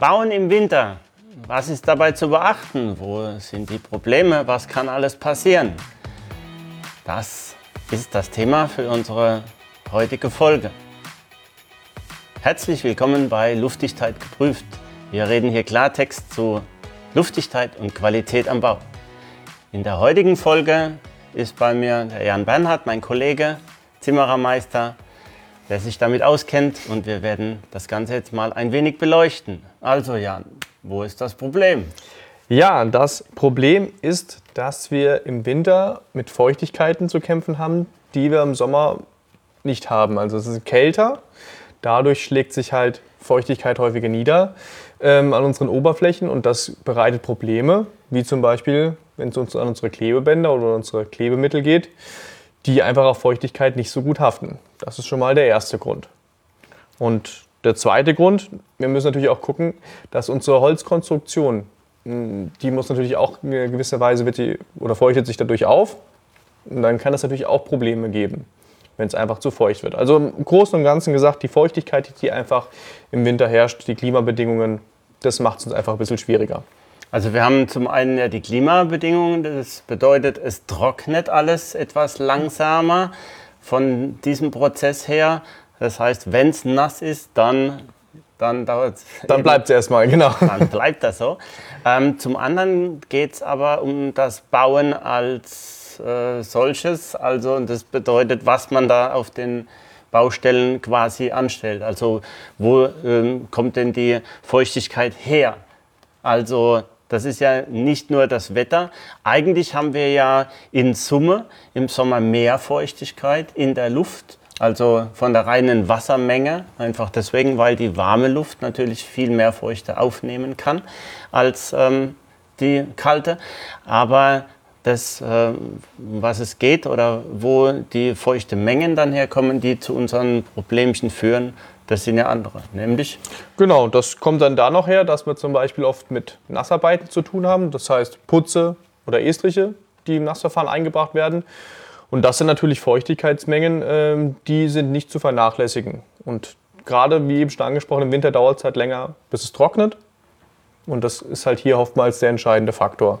Bauen im Winter. Was ist dabei zu beachten? Wo sind die Probleme? Was kann alles passieren? Das ist das Thema für unsere heutige Folge. Herzlich willkommen bei Luftigkeit geprüft. Wir reden hier Klartext zu Luftigkeit und Qualität am Bau. In der heutigen Folge ist bei mir der Jan Bernhard, mein Kollege, Zimmerermeister, der sich damit auskennt und wir werden das Ganze jetzt mal ein wenig beleuchten. Also Jan, wo ist das Problem? Ja, das Problem ist, dass wir im Winter mit Feuchtigkeiten zu kämpfen haben, die wir im Sommer nicht haben. Also es ist kälter, dadurch schlägt sich halt Feuchtigkeit häufiger nieder ähm, an unseren Oberflächen und das bereitet Probleme, wie zum Beispiel, wenn es uns an unsere Klebebänder oder unsere Klebemittel geht die einfach auf Feuchtigkeit nicht so gut haften. Das ist schon mal der erste Grund. Und der zweite Grund, wir müssen natürlich auch gucken, dass unsere Holzkonstruktion, hm, die muss natürlich auch in gewisser Weise wird die, oder feuchtet sich dadurch auf. Und dann kann es natürlich auch Probleme geben, wenn es einfach zu feucht wird. Also im Großen und Ganzen gesagt, die Feuchtigkeit, die einfach im Winter herrscht, die Klimabedingungen, das macht es uns einfach ein bisschen schwieriger. Also wir haben zum einen ja die Klimabedingungen, das bedeutet, es trocknet alles etwas langsamer von diesem Prozess her. Das heißt, wenn es nass ist, dann, dann dauert es. Dann bleibt es erstmal, genau. Dann bleibt das so. Ähm, zum anderen geht es aber um das Bauen als äh, solches. Also das bedeutet, was man da auf den Baustellen quasi anstellt. Also wo ähm, kommt denn die Feuchtigkeit her? Also das ist ja nicht nur das Wetter. Eigentlich haben wir ja in Summe im Sommer mehr Feuchtigkeit in der Luft, also von der reinen Wassermenge. Einfach deswegen, weil die warme Luft natürlich viel mehr Feuchte aufnehmen kann als ähm, die kalte. Aber das, äh, was es geht oder wo die feuchte Mengen dann herkommen, die zu unseren Problemchen führen, das sind ja andere, nämlich? Genau, das kommt dann da noch her, dass wir zum Beispiel oft mit Nassarbeiten zu tun haben. Das heißt Putze oder Estriche, die im Nassverfahren eingebracht werden. Und das sind natürlich Feuchtigkeitsmengen, ähm, die sind nicht zu vernachlässigen. Und gerade, wie eben schon angesprochen, im Winter dauert es halt länger, bis es trocknet. Und das ist halt hier oftmals der entscheidende Faktor.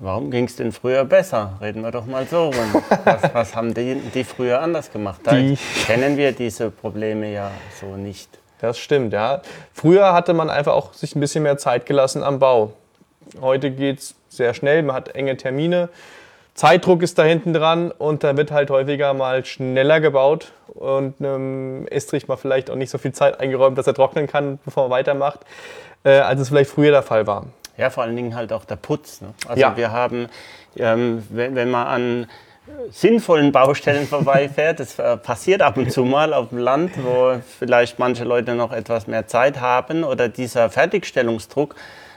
Warum ging es denn früher besser? Reden wir doch mal so rum. Was, was haben die, die, früher anders gemacht? Da die kennen wir diese Probleme ja so nicht. Das stimmt, ja. Früher hatte man einfach auch sich ein bisschen mehr Zeit gelassen am Bau. Heute geht es sehr schnell, man hat enge Termine. Zeitdruck ist da hinten dran und da wird halt häufiger mal schneller gebaut und einem Estrich mal vielleicht auch nicht so viel Zeit eingeräumt, dass er trocknen kann, bevor man weitermacht, äh, als es vielleicht früher der Fall war. Ja, vor allen Dingen halt auch der Putz. Ne? Also ja. wir haben, ähm, wenn, wenn man an sinnvollen Baustellen vorbeifährt. Das äh, passiert ab und zu mal auf dem Land, wo vielleicht manche Leute noch etwas mehr Zeit haben oder dieser Fertigstellungsdruck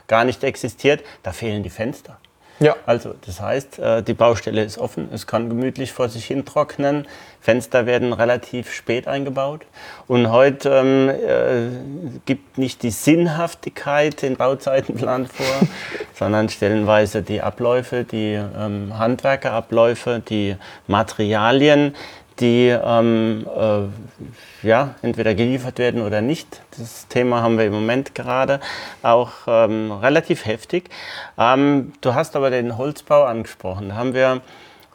gar nicht existiert. Da fehlen die Fenster. Ja. Also das heißt, äh, die Baustelle ist offen, es kann gemütlich vor sich hin trocknen. Fenster werden relativ spät eingebaut. Und heute ähm, äh, gibt nicht die Sinnhaftigkeit den Bauzeitenplan vor, sondern stellenweise die Abläufe, die ähm, Handwerkerabläufe, die Materialien, die ähm, äh, ja, entweder geliefert werden oder nicht. Das Thema haben wir im Moment gerade auch ähm, relativ heftig. Ähm, du hast aber den Holzbau angesprochen. Da haben wir,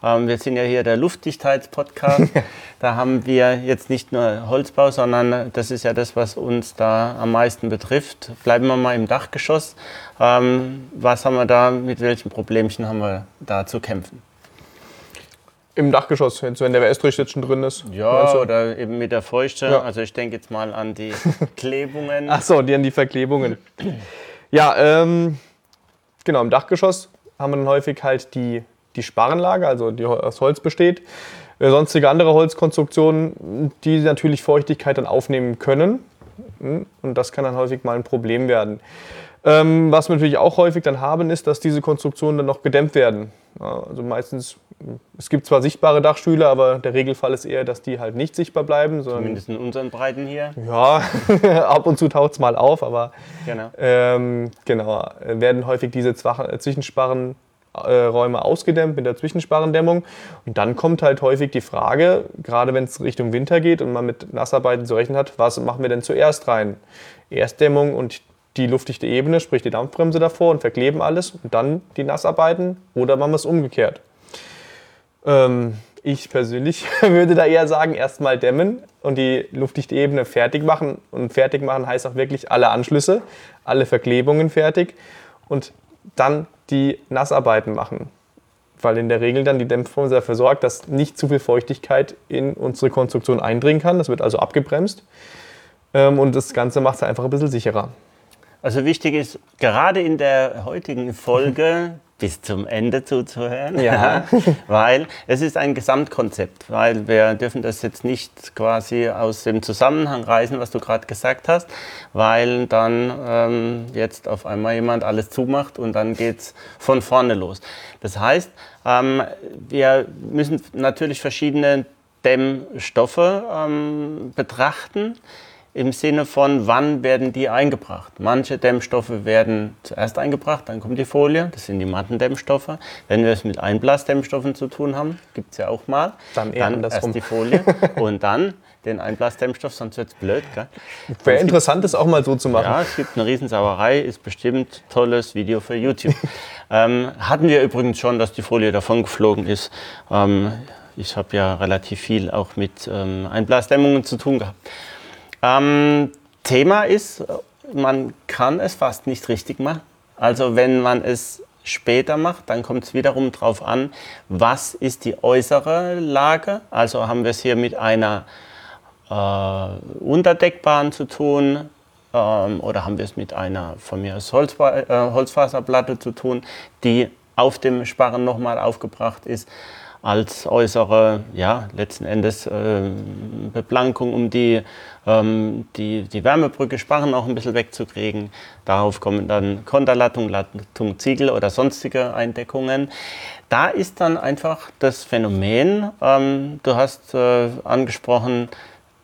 ähm, wir sind ja hier der Luftdichtheitspodcast. da haben wir jetzt nicht nur Holzbau, sondern das ist ja das, was uns da am meisten betrifft. Bleiben wir mal im Dachgeschoss. Ähm, was haben wir da, mit welchen Problemchen haben wir da zu kämpfen? Im Dachgeschoss, wenn der Estrich jetzt schon drin ist. Ja, oder eben mit der Feuchte. Ja. Also ich denke jetzt mal an die Klebungen. Ach so, die an die Verklebungen. ja, ähm, genau, im Dachgeschoss haben wir dann häufig halt die, die Sparrenlage, also die aus Holz besteht. Äh, sonstige andere Holzkonstruktionen, die natürlich Feuchtigkeit dann aufnehmen können. Hm, und das kann dann häufig mal ein Problem werden. Ähm, was wir natürlich auch häufig dann haben, ist, dass diese Konstruktionen dann noch gedämmt werden. Also meistens, es gibt zwar sichtbare Dachstühle, aber der Regelfall ist eher, dass die halt nicht sichtbar bleiben. Zumindest in unseren Breiten hier. Ja, ab und zu taucht es mal auf, aber genau, ähm, genau werden häufig diese äh, Zwischensparrenräume äh, ausgedämmt mit der Zwischensparrendämmung. Und dann kommt halt häufig die Frage, gerade wenn es Richtung Winter geht und man mit Nassarbeiten zu rechnen hat, was machen wir denn zuerst rein? Erstdämmung und die luftdichte Ebene, sprich die Dampfbremse davor und verkleben alles und dann die Nassarbeiten oder machen wir es umgekehrt. Ähm, ich persönlich würde da eher sagen, erstmal dämmen und die luftdichte Ebene fertig machen. Und fertig machen heißt auch wirklich alle Anschlüsse, alle Verklebungen fertig und dann die Nassarbeiten machen. Weil in der Regel dann die Dämpfbremse dafür sorgt, dass nicht zu viel Feuchtigkeit in unsere Konstruktion eindringen kann. Das wird also abgebremst. Ähm, und das Ganze macht es einfach ein bisschen sicherer. Also wichtig ist, gerade in der heutigen Folge bis zum Ende zuzuhören, ja. weil es ist ein Gesamtkonzept, weil wir dürfen das jetzt nicht quasi aus dem Zusammenhang reißen, was du gerade gesagt hast, weil dann ähm, jetzt auf einmal jemand alles zumacht und dann geht es von vorne los. Das heißt, ähm, wir müssen natürlich verschiedene Dämmstoffe ähm, betrachten im Sinne von, wann werden die eingebracht. Manche Dämmstoffe werden zuerst eingebracht, dann kommt die Folie, das sind die Mattendämmstoffe. Wenn wir es mit Einblasdämmstoffen zu tun haben, gibt es ja auch mal, dann, dann erst die Folie und dann den Einblasdämmstoff, sonst wird es blöd. Wäre interessant, das auch mal so zu machen. Ja, es gibt eine Riesensauerei, ist bestimmt tolles Video für YouTube. ähm, hatten wir übrigens schon, dass die Folie davon geflogen ist. Ähm, ich habe ja relativ viel auch mit ähm, Einblasdämmungen zu tun gehabt. Ähm, Thema ist, man kann es fast nicht richtig machen. Also wenn man es später macht, dann kommt es wiederum darauf an, was ist die äußere Lage. Also haben wir es hier mit einer äh, Unterdeckbahn zu tun ähm, oder haben wir es mit einer von mir aus Holz, äh, Holzfaserplatte zu tun, die auf dem Sparren nochmal aufgebracht ist als äußere, ja, letzten Endes äh, Beplankung, um die, ähm, die, die Wärmebrücke Sparren auch ein bisschen wegzukriegen. Darauf kommen dann Konterlattung, Lattung, Ziegel oder sonstige Eindeckungen. Da ist dann einfach das Phänomen, ähm, du hast äh, angesprochen,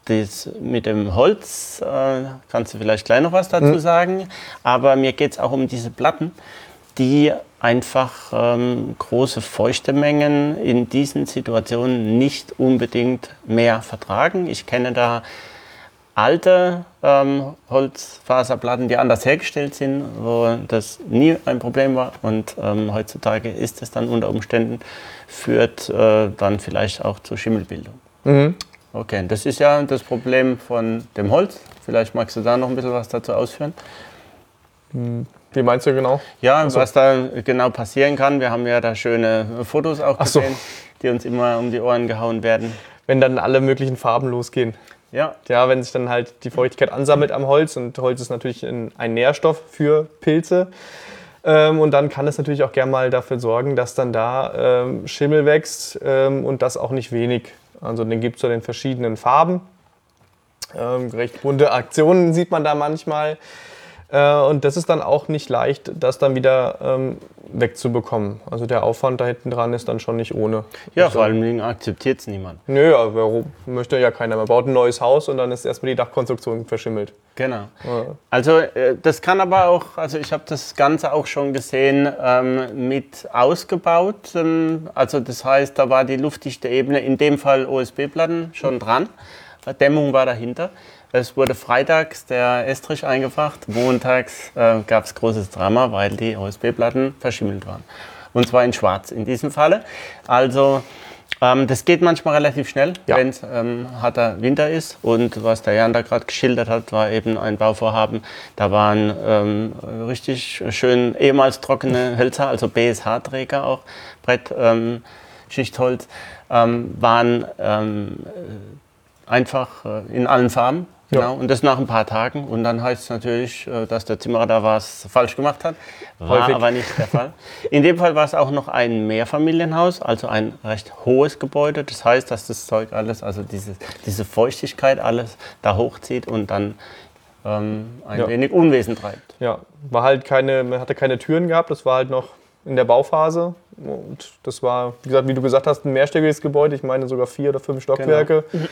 das mit dem Holz, äh, kannst du vielleicht gleich noch was dazu mhm. sagen, aber mir geht es auch um diese Platten, die einfach ähm, große feuchte Mengen in diesen Situationen nicht unbedingt mehr vertragen. Ich kenne da alte ähm, Holzfaserplatten, die anders hergestellt sind, wo das nie ein Problem war. Und ähm, heutzutage ist es dann unter Umständen, führt äh, dann vielleicht auch zur Schimmelbildung. Mhm. Okay, das ist ja das Problem von dem Holz. Vielleicht magst du da noch ein bisschen was dazu ausführen. Hm. Wie meinst du genau? Ja, also. was da genau passieren kann. Wir haben ja da schöne Fotos auch gesehen, so. die uns immer um die Ohren gehauen werden. Wenn dann alle möglichen Farben losgehen. Ja. Ja, wenn sich dann halt die Feuchtigkeit ansammelt am Holz und Holz ist natürlich ein, Nährstoff für Pilze. Ähm, und dann kann es natürlich auch gerne mal dafür sorgen, dass dann da ähm, Schimmel wächst ähm, und das auch nicht wenig. Also den gibt es ja in verschiedenen Farben. Recht bunte Aktionen sieht man da manchmal. Äh, und das ist dann auch nicht leicht, das dann wieder ähm, wegzubekommen. Also der Aufwand da hinten dran ist dann schon nicht ohne. Ja, vor allem Dingen akzeptiert es niemand. Nö, ja, warum? Möchte ja keiner. Man baut ein neues Haus und dann ist erstmal die Dachkonstruktion verschimmelt. Genau. Ja. Also äh, das kann aber auch, also ich habe das Ganze auch schon gesehen, ähm, mit ausgebaut. Ähm, also das heißt, da war die luftdichte Ebene, in dem Fall OSB-Platten, schon dran. Dämmung war dahinter. Es wurde freitags der Estrich eingebracht, montags äh, gab es großes Drama, weil die OSB-Platten verschimmelt waren. Und zwar in schwarz in diesem Falle. Also ähm, das geht manchmal relativ schnell, ja. wenn es ähm, harter Winter ist. Und was der Jan da gerade geschildert hat, war eben ein Bauvorhaben. Da waren ähm, richtig schön ehemals trockene Hölzer, also BSH-Träger auch, Brett, ähm, Schichtholz, ähm, waren ähm, einfach äh, in allen Farben Genau, und das nach ein paar Tagen. Und dann heißt es natürlich, äh, dass der Zimmerer da was falsch gemacht hat. War Häufig. aber nicht der Fall. In dem Fall war es auch noch ein Mehrfamilienhaus, also ein recht hohes Gebäude. Das heißt, dass das Zeug alles, also diese, diese Feuchtigkeit alles da hochzieht und dann ähm, ein ja. wenig Unwesen treibt. Ja, war halt keine, man hatte keine Türen gehabt, das war halt noch in der Bauphase. Und das war, wie gesagt, wie du gesagt hast, ein mehrstöckiges Gebäude. Ich meine sogar vier oder fünf Stockwerke. Genau.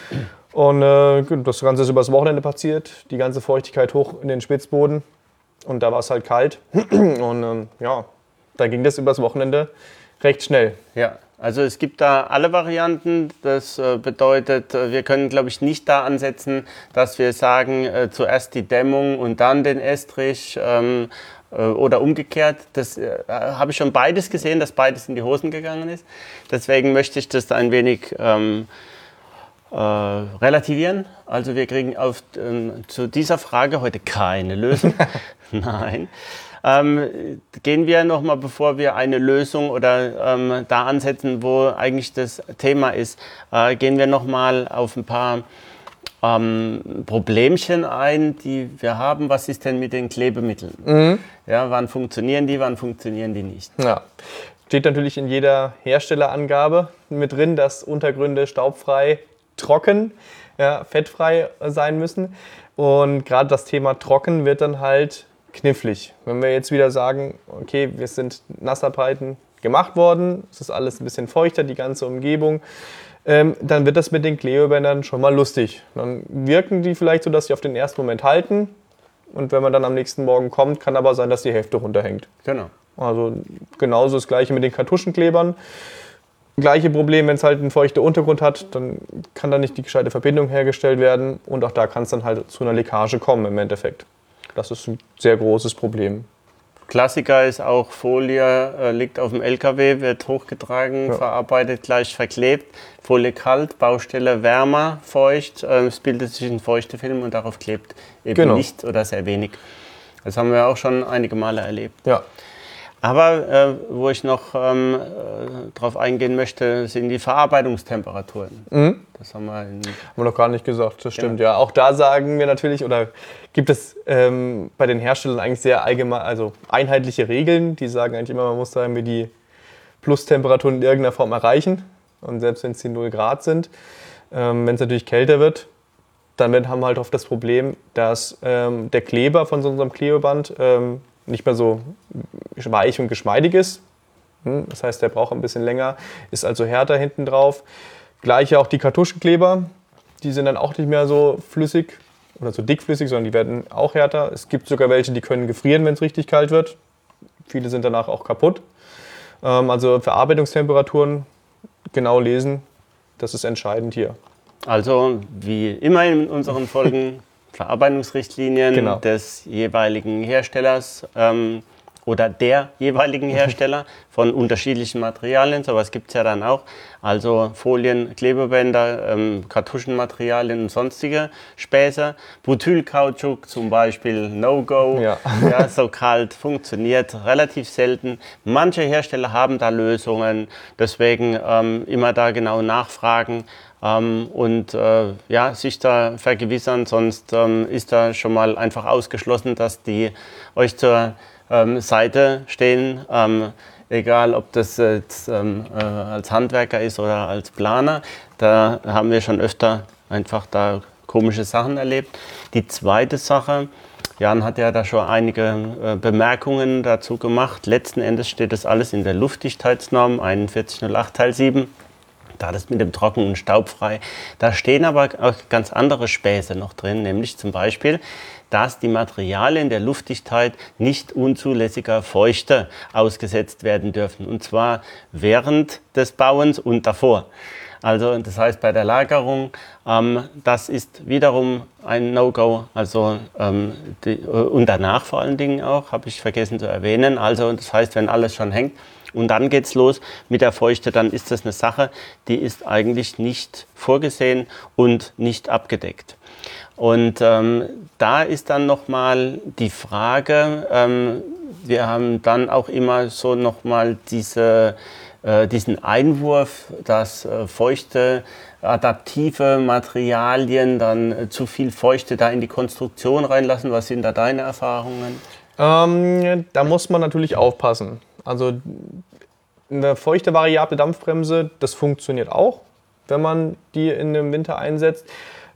Und äh, das Ganze ist übers Wochenende passiert. Die ganze Feuchtigkeit hoch in den Spitzboden. Und da war es halt kalt. Und ähm, ja, da ging das übers Wochenende recht schnell. Ja, Also es gibt da alle Varianten. Das äh, bedeutet, äh, wir können, glaube ich, nicht da ansetzen, dass wir sagen, äh, zuerst die Dämmung und dann den Estrich ähm, oder umgekehrt. Das äh, habe ich schon beides gesehen, dass beides in die Hosen gegangen ist. Deswegen möchte ich das ein wenig ähm, äh, relativieren. Also wir kriegen auf, ähm, zu dieser Frage heute keine Lösung. Nein. Ähm, gehen wir nochmal, bevor wir eine Lösung oder ähm, da ansetzen, wo eigentlich das Thema ist, äh, gehen wir nochmal auf ein paar ähm, Problemchen ein, die wir haben. Was ist denn mit den Klebemitteln? Mhm. Ja, wann funktionieren die, wann funktionieren die nicht? Ja. Steht natürlich in jeder Herstellerangabe mit drin, dass Untergründe staubfrei, trocken, ja, fettfrei sein müssen. Und gerade das Thema trocken wird dann halt knifflig. Wenn wir jetzt wieder sagen, okay, wir sind Nassarbeiten gemacht worden, es ist alles ein bisschen feuchter, die ganze Umgebung, ähm, dann wird das mit den Klebebändern schon mal lustig. Dann wirken die vielleicht so, dass sie auf den ersten Moment halten und wenn man dann am nächsten Morgen kommt, kann aber sein, dass die Hälfte runterhängt. Genau. Also genauso das gleiche mit den Kartuschenklebern. Gleiche Problem, wenn es halt einen feuchten Untergrund hat, dann kann da nicht die gescheite Verbindung hergestellt werden und auch da kann es dann halt zu einer Leckage kommen im Endeffekt. Das ist ein sehr großes Problem. Klassiker ist auch Folie, äh, liegt auf dem LKW, wird hochgetragen, ja. verarbeitet, gleich verklebt. Folie kalt, Baustelle wärmer, feucht. Äh, es bildet sich ein feuchter Film und darauf klebt eben genau. nicht oder sehr wenig. Das haben wir auch schon einige Male erlebt. Ja. Aber äh, wo ich noch ähm, äh, drauf eingehen möchte, sind die Verarbeitungstemperaturen. Mhm. Das haben wir, haben wir, noch gar nicht gesagt, das stimmt. Ja. ja. auch da sagen wir natürlich, oder gibt es ähm, bei den Herstellern eigentlich sehr allgemein, also einheitliche Regeln, die sagen eigentlich immer, man muss da irgendwie die Plustemperaturen in irgendeiner Form erreichen. Und selbst wenn es die 0 Grad sind, ähm, wenn es natürlich kälter wird, dann haben wir halt oft das Problem, dass ähm, der Kleber von so unserem Klebeband ähm, nicht mehr so weich und geschmeidig ist. Hm, das heißt, der braucht ein bisschen länger, ist also härter hinten drauf. Gleiche auch die Kartuschenkleber, die sind dann auch nicht mehr so flüssig oder so dickflüssig, sondern die werden auch härter. Es gibt sogar welche, die können gefrieren, wenn es richtig kalt wird. Viele sind danach auch kaputt. Ähm, also Verarbeitungstemperaturen genau lesen, das ist entscheidend hier. Also wie immer in unseren Folgen Verarbeitungsrichtlinien genau. des jeweiligen Herstellers ähm, oder der jeweiligen Hersteller von unterschiedlichen Materialien. Sowas gibt es ja dann auch. Also Folien, Klebebänder, ähm, Kartuschenmaterialien und sonstige Späße. Butylkautschuk zum Beispiel, No-Go. Ja. ja. so kalt, funktioniert relativ selten. Manche Hersteller haben da Lösungen. Deswegen ähm, immer da genau nachfragen ähm, und äh, ja, sich da vergewissern, sonst ähm, ist da schon mal einfach ausgeschlossen, dass die euch zur ähm, Seite stehen, ähm, egal ob das jetzt ähm, äh, als Handwerker ist oder als Planer. Da haben wir schon öfter einfach da komische Sachen erlebt. Die zweite Sache, Jan hat ja da schon einige äh, Bemerkungen dazu gemacht. Letzten Endes steht das alles in der Luftdichtheitsnorm 4108 Teil 7 da das mit dem Trocken und Staubfrei. Da stehen aber auch ganz andere Späße noch drin, nämlich zum Beispiel, dass die Materialien der Luftdichtheit nicht unzulässiger Feuchte ausgesetzt werden dürfen. Und zwar während des Bauens und davor. Also das heißt bei der Lagerung, ähm, das ist wiederum ein No-Go. Also ähm, die, äh, und danach vor allen Dingen auch, habe ich vergessen zu erwähnen. Also das heißt, wenn alles schon hängt, und dann geht es los mit der Feuchte, dann ist das eine Sache, die ist eigentlich nicht vorgesehen und nicht abgedeckt. Und ähm, da ist dann nochmal die Frage, ähm, wir haben dann auch immer so nochmal diese, äh, diesen Einwurf, dass äh, feuchte, adaptive Materialien dann äh, zu viel Feuchte da in die Konstruktion reinlassen. Was sind da deine Erfahrungen? Ähm, da muss man natürlich aufpassen. Also eine feuchte variable Dampfbremse, das funktioniert auch, wenn man die in dem Winter einsetzt.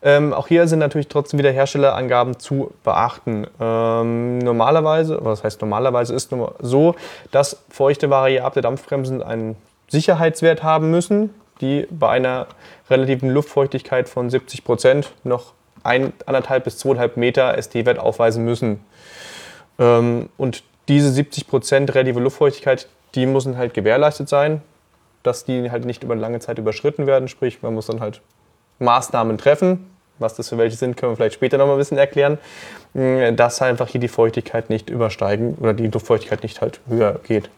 Ähm, auch hier sind natürlich trotzdem wieder Herstellerangaben zu beachten. Ähm, normalerweise, was heißt normalerweise, ist nur so, dass feuchte variable Dampfbremsen einen Sicherheitswert haben müssen, die bei einer relativen Luftfeuchtigkeit von 70 Prozent noch 1,5 bis 2,5 Meter ST-Wert aufweisen müssen. Ähm, und diese 70 Prozent relative Luftfeuchtigkeit, die müssen halt gewährleistet sein. dass die halt nicht über lange Zeit überschritten werden. Sprich, man muss dann halt Maßnahmen treffen. Was das für welche sind, können wir vielleicht später noch mal ein bisschen erklären. Hm, dass einfach hier die Feuchtigkeit nicht übersteigen oder die Luftfeuchtigkeit nicht halt höher geht.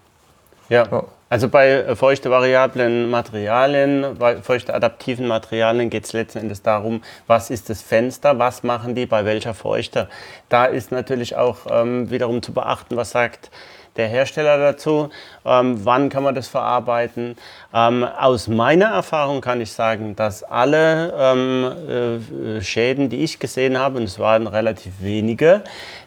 Ja. ja. Also bei feuchte variablen Materialien, bei feuchte adaptiven Materialien geht es letzten Endes darum, was ist das Fenster, was machen die bei welcher Feuchte. Da ist natürlich auch ähm, wiederum zu beachten, was sagt der Hersteller dazu, ähm, wann kann man das verarbeiten. Ähm, aus meiner Erfahrung kann ich sagen, dass alle ähm, äh, Schäden, die ich gesehen habe, und es waren relativ wenige,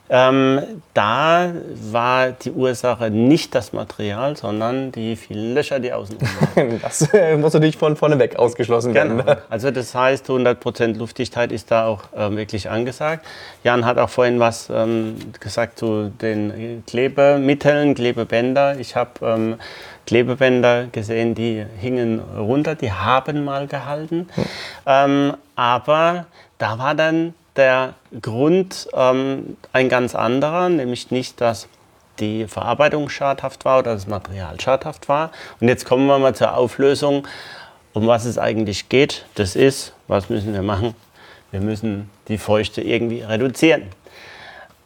ähm, da war die Ursache nicht das Material, sondern die vielen Löcher, die außen waren. Das äh, muss natürlich von vorne weg ausgeschlossen werden. Genau. Also das heißt, 100% Luftdichtheit ist da auch äh, wirklich angesagt. Jan hat auch vorhin was ähm, gesagt zu den Klebemitteln, Klebebänder. Ich habe ähm, Klebebänder gesehen, die hingen runter, die haben mal gehalten. Hm. aber da war dann der Grund ähm, ein ganz anderer, nämlich nicht, dass die Verarbeitung schadhaft war oder das Material schadhaft war. Und jetzt kommen wir mal zur Auflösung, um was es eigentlich geht. Das ist, was müssen wir machen? Wir müssen die Feuchte irgendwie reduzieren.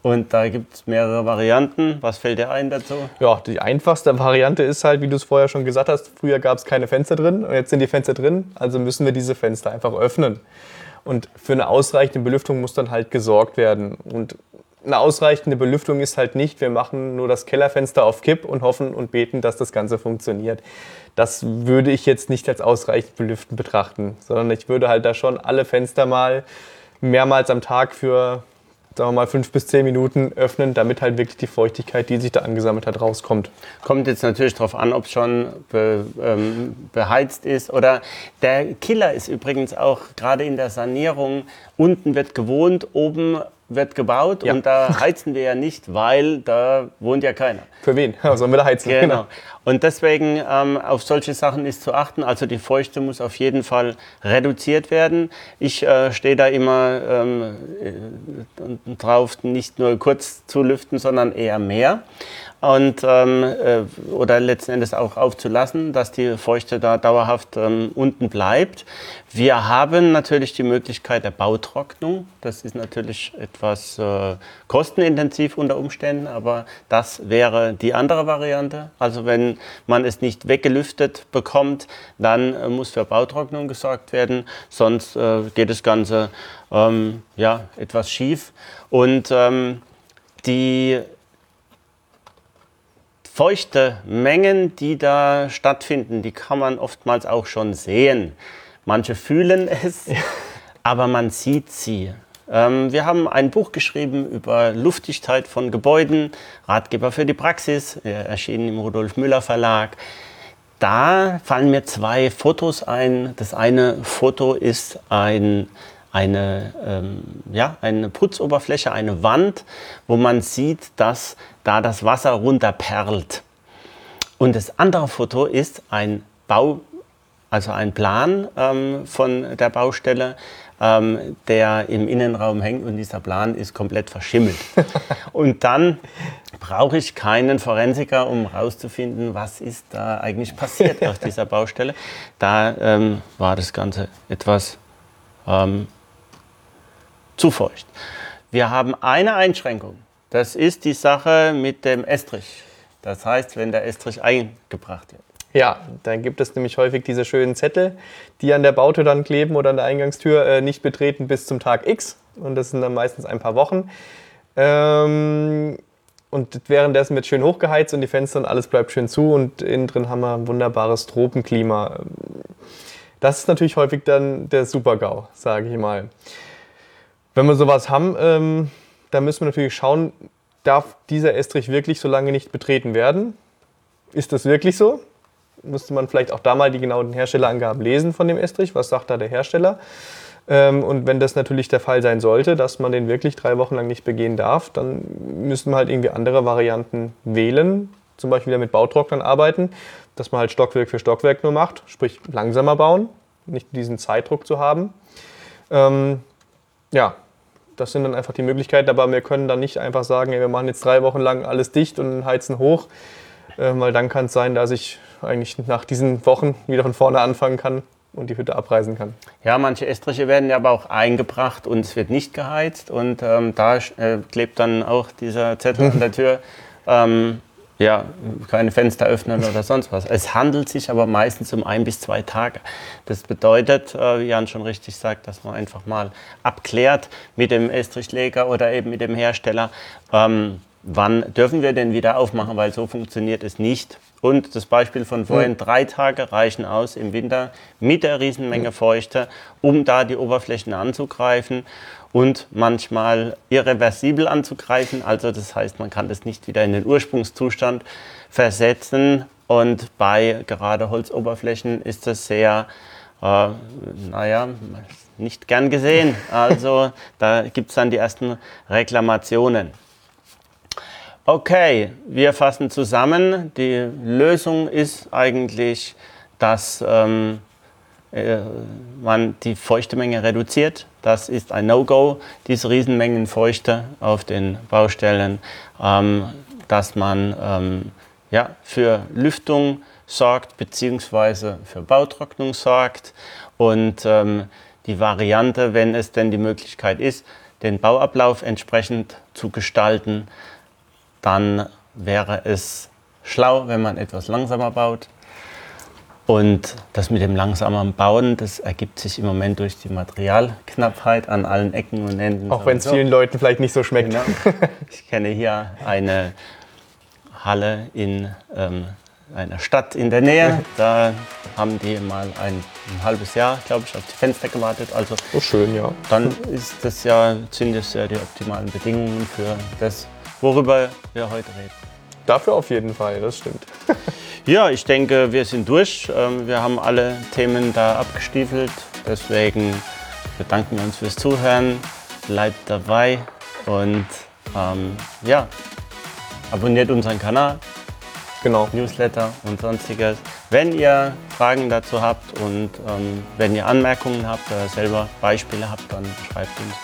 Und da gibt es mehrere Varianten. Was fällt dir ein dazu? Ja, die einfachste Variante ist halt, wie du es vorher schon gesagt hast, früher gab es keine Fenster drin und jetzt sind die Fenster drin, also müssen wir diese Fenster einfach öffnen. Und für eine ausreichende Belüftung muss dann halt gesorgt werden. Und eine ausreichende Belüftung ist halt nicht, wir machen nur das Kellerfenster auf Kipp und hoffen und beten, dass das Ganze funktioniert. Das würde ich jetzt nicht als ausreichend belüften betrachten, sondern ich würde halt da schon alle Fenster mal mehrmals am Tag für sagen wir mal, fünf bis zehn Minuten öffnen, damit halt wirklich die Feuchtigkeit, die sich da angesammelt hat, rauskommt. Kommt jetzt natürlich darauf an, ob es schon be, ähm, beheizt ist oder der Killer ist übrigens auch gerade in der Sanierung, unten wird gewohnt, oben wird gebaut ja. und da heizen wir ja nicht, weil da wohnt ja keiner. Für wen? Sollen wir da heizen? Genau. genau. Und deswegen ähm, auf solche Sachen ist zu achten. Also die Feuchte muss auf jeden Fall reduziert werden. Ich äh, stehe da immer ähm, äh, drauf, nicht nur kurz zu lüften, sondern eher mehr und, ähm, äh, oder letzten Endes auch aufzulassen, dass die Feuchte da dauerhaft ähm, unten bleibt. Wir haben natürlich die Möglichkeit der Bautrocknung. Das ist natürlich etwas äh, kostenintensiv unter Umständen, aber das wäre die andere Variante. Also wenn man es nicht weggelüftet bekommt, dann äh, muss für Bautrocknung gesorgt werden, sonst äh, geht das Ganze ähm, ja, etwas schief. Und ähm, die feuchte Mengen, die da stattfinden, die kann man oftmals auch schon sehen. Manche fühlen es, aber man sieht sie. Ähm, wir haben ein Buch geschrieben über Luftdichtheit von Gebäuden, Ratgeber für die Praxis, erschienen im Rudolf Müller Verlag. Da fallen mir zwei Fotos ein. Das eine Foto ist ein eine, ähm, ja, eine Putzoberfläche, eine Wand, wo man sieht, dass da das Wasser runterperlt. Und das andere Foto ist ein Bau, also ein Plan ähm, von der Baustelle, ähm, der im Innenraum hängt und dieser Plan ist komplett verschimmelt. und dann brauche ich keinen Forensiker, um herauszufinden, was ist da eigentlich passiert auf dieser Baustelle. Da ähm, war das Ganze etwas ähm, zu feucht. Wir haben eine Einschränkung. Das ist die Sache mit dem Estrich. Das heißt, wenn der Estrich eingebracht wird. Ja, dann gibt es nämlich häufig diese schönen Zettel, die an der Bautür dann kleben oder an der Eingangstür äh, nicht betreten bis zum Tag X. Und das sind dann meistens ein paar Wochen. Ähm, und währenddessen wird schön hochgeheizt und die Fenster und alles bleibt schön zu und innen drin haben wir ein wunderbares Tropenklima. Das ist natürlich häufig dann der Super-GAU, sage ich mal. Wenn wir sowas haben, ähm, dann müssen wir natürlich schauen, darf dieser Estrich wirklich so lange nicht betreten werden? Ist das wirklich so? Müsste man vielleicht auch da mal die genauen Herstellerangaben lesen von dem Estrich. Was sagt da der Hersteller? Ähm, und wenn das natürlich der Fall sein sollte, dass man den wirklich drei Wochen lang nicht begehen darf, dann müssen wir halt irgendwie andere Varianten wählen. Zum Beispiel wieder mit Bautrocknern arbeiten, dass man halt Stockwerk für Stockwerk nur macht, sprich langsamer bauen, nicht diesen Zeitdruck zu haben. Ähm, ja, das sind dann einfach die Möglichkeiten, aber wir können dann nicht einfach sagen, ey, wir machen jetzt drei Wochen lang alles dicht und heizen hoch, äh, weil dann kann es sein, dass ich eigentlich nach diesen Wochen wieder von vorne anfangen kann und die Hütte abreißen kann. Ja, manche Estriche werden ja aber auch eingebracht und es wird nicht geheizt und ähm, da äh, klebt dann auch dieser Zettel an der Tür. Ähm, ja, keine Fenster öffnen oder sonst was. Es handelt sich aber meistens um ein bis zwei Tage. Das bedeutet, äh, wie Jan schon richtig sagt, dass man einfach mal abklärt mit dem Estrichleger oder eben mit dem Hersteller, ähm, wann dürfen wir denn wieder aufmachen, weil so funktioniert es nicht. Und das Beispiel von vorhin, drei Tage reichen aus im Winter mit der Riesenmenge Feuchte, um da die Oberflächen anzugreifen und manchmal irreversibel anzugreifen. Also das heißt, man kann das nicht wieder in den Ursprungszustand versetzen. Und bei gerade Holzoberflächen ist das sehr, äh, naja, nicht gern gesehen. Also da gibt es dann die ersten Reklamationen. Okay, wir fassen zusammen. Die Lösung ist eigentlich, dass ähm, äh, man die Feuchtemenge reduziert. Das ist ein No-Go, diese Riesenmengen Feuchte auf den Baustellen, ähm, dass man ähm, ja, für Lüftung sorgt bzw. für Bautrocknung sorgt und ähm, die Variante, wenn es denn die Möglichkeit ist, den Bauablauf entsprechend zu gestalten, dann wäre es schlau, wenn man etwas langsamer baut. Und das mit dem langsamen Bauen, das ergibt sich im Moment durch die Materialknappheit an allen Ecken und Enden. Auch wenn es vielen Leuten vielleicht nicht so schmeckt. Genau. Ich kenne hier eine Halle in ähm, einer Stadt in der Nähe. Da haben die mal ein, ein halbes Jahr, glaube ich, auf die Fenster gewartet. Also oh, schön, ja. Dann ist das ja, sind das ja die optimalen Bedingungen für das, worüber wir heute reden. Dafür auf jeden Fall, das stimmt. ja, ich denke, wir sind durch. Ähm, wir haben alle Themen da abgestiefelt. Deswegen bedanken wir uns fürs Zuhören. Bleibt dabei und ähm, ja, abonniert unseren Kanal. Genau. Newsletter und sonstiges. Wenn ihr Fragen dazu habt und ähm, wenn ihr Anmerkungen habt oder selber Beispiele habt, dann schreibt uns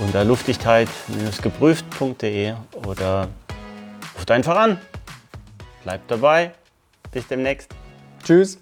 unter luftigkeit-geprüft.de oder ruft einfach an. Bleibt dabei. Bis demnächst. Tschüss.